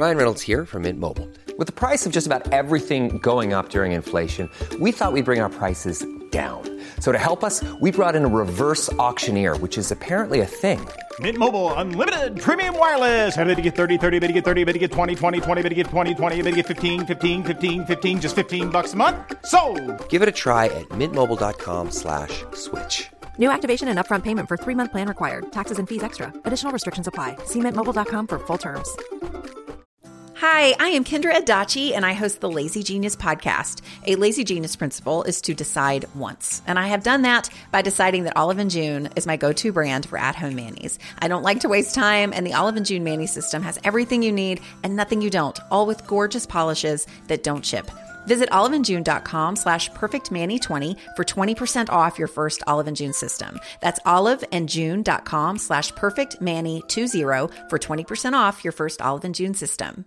Ryan Reynolds here from Mint Mobile. With the price of just about everything going up during inflation, we thought we'd bring our prices down. So to help us, we brought in a reverse auctioneer, which is apparently a thing. Mint Mobile unlimited premium wireless. Ready to get 30, 30, bit to get 30, bit to get 20, 20, 20, bit to get 20, 20, bit to get 15, 15, 15, 15 just 15 bucks a month. So, Give it a try at mintmobile.com slash switch. New activation and upfront payment for three month plan required. Taxes and fees extra. Additional restrictions apply. See mintmobile.com for full terms. Hi, I am Kendra Adachi, and I host the Lazy Genius podcast. A Lazy Genius principle is to decide once. And I have done that by deciding that Olive and June is my go to brand for at home manis. I don't like to waste time, and the Olive and June Mani system has everything you need and nothing you don't, all with gorgeous polishes that don't chip. Visit oliveandjune.com slash perfectmani20 for 20% off your first Olive and June system. That's oliveandjune.com slash perfectmani20 for 20% off your first Olive and June system.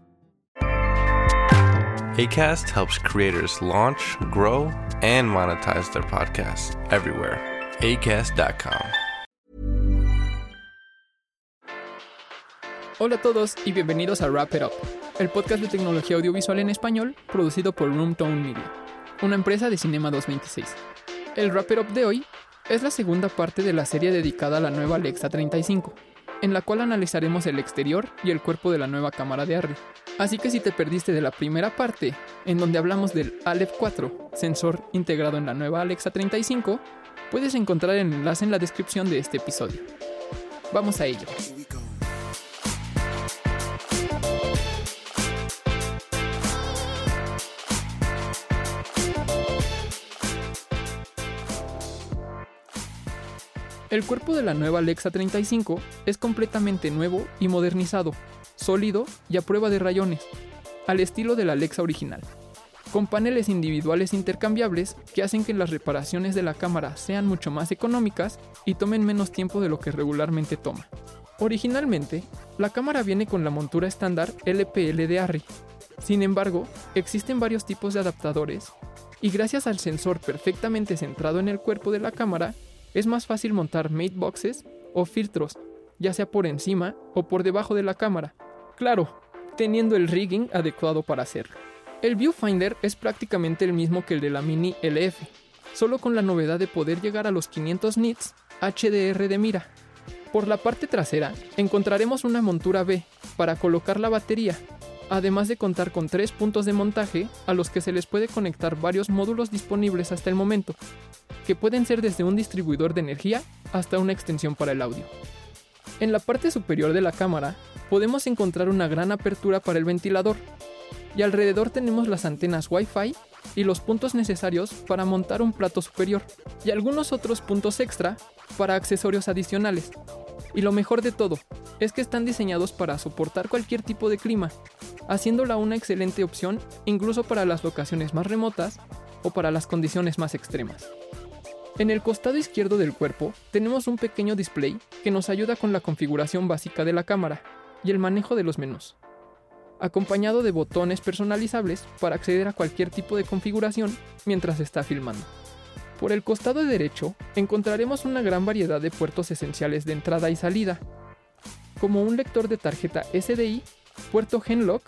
ACAST helps creators launch, grow, and monetize their podcasts everywhere. ACAST.com. Hola a todos y bienvenidos a Wrap It Up, el podcast de tecnología audiovisual en español producido por Roomtone Media, una empresa de Cinema 226. El Wrap It Up de hoy es la segunda parte de la serie dedicada a la nueva Alexa 35, en la cual analizaremos el exterior y el cuerpo de la nueva cámara de Arri. Así que si te perdiste de la primera parte, en donde hablamos del Aleph 4, sensor integrado en la nueva Alexa 35, puedes encontrar el enlace en la descripción de este episodio. Vamos a ello. El cuerpo de la nueva Alexa 35 es completamente nuevo y modernizado, sólido y a prueba de rayones, al estilo de la Alexa original, con paneles individuales intercambiables que hacen que las reparaciones de la cámara sean mucho más económicas y tomen menos tiempo de lo que regularmente toma. Originalmente, la cámara viene con la montura estándar LPL de Arri. Sin embargo, existen varios tipos de adaptadores y gracias al sensor perfectamente centrado en el cuerpo de la cámara, es más fácil montar mate boxes o filtros, ya sea por encima o por debajo de la cámara. Claro, teniendo el rigging adecuado para hacerlo. El viewfinder es prácticamente el mismo que el de la Mini LF, solo con la novedad de poder llegar a los 500 nits HDR de mira. Por la parte trasera encontraremos una montura B para colocar la batería, además de contar con tres puntos de montaje a los que se les puede conectar varios módulos disponibles hasta el momento, que pueden ser desde un distribuidor de energía hasta una extensión para el audio. En la parte superior de la cámara podemos encontrar una gran apertura para el ventilador y alrededor tenemos las antenas Wi-Fi y los puntos necesarios para montar un plato superior y algunos otros puntos extra para accesorios adicionales. Y lo mejor de todo es que están diseñados para soportar cualquier tipo de clima, haciéndola una excelente opción incluso para las locaciones más remotas o para las condiciones más extremas. En el costado izquierdo del cuerpo tenemos un pequeño display que nos ayuda con la configuración básica de la cámara y el manejo de los menús, acompañado de botones personalizables para acceder a cualquier tipo de configuración mientras está filmando. Por el costado derecho encontraremos una gran variedad de puertos esenciales de entrada y salida, como un lector de tarjeta SDI, puerto Genlock,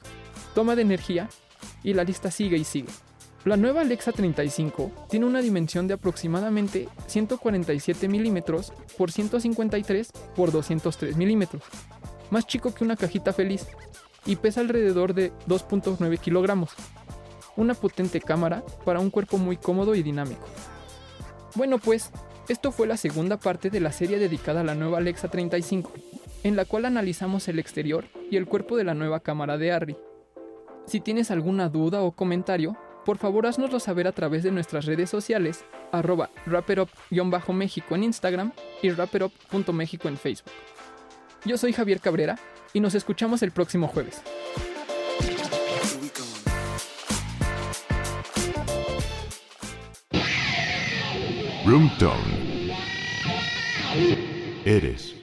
toma de energía y la lista sigue y sigue. La nueva Alexa 35 tiene una dimensión de aproximadamente 147 milímetros por 153 por 203 milímetros, más chico que una cajita feliz, y pesa alrededor de 2.9 kilogramos. Una potente cámara para un cuerpo muy cómodo y dinámico. Bueno pues, esto fue la segunda parte de la serie dedicada a la nueva Alexa 35, en la cual analizamos el exterior y el cuerpo de la nueva cámara de Arri. Si tienes alguna duda o comentario, por favor haznoslo saber a través de nuestras redes sociales, arroba méxico en Instagram y rapperup.mexico en Facebook. Yo soy Javier Cabrera y nos escuchamos el próximo jueves. Roomtone. Eres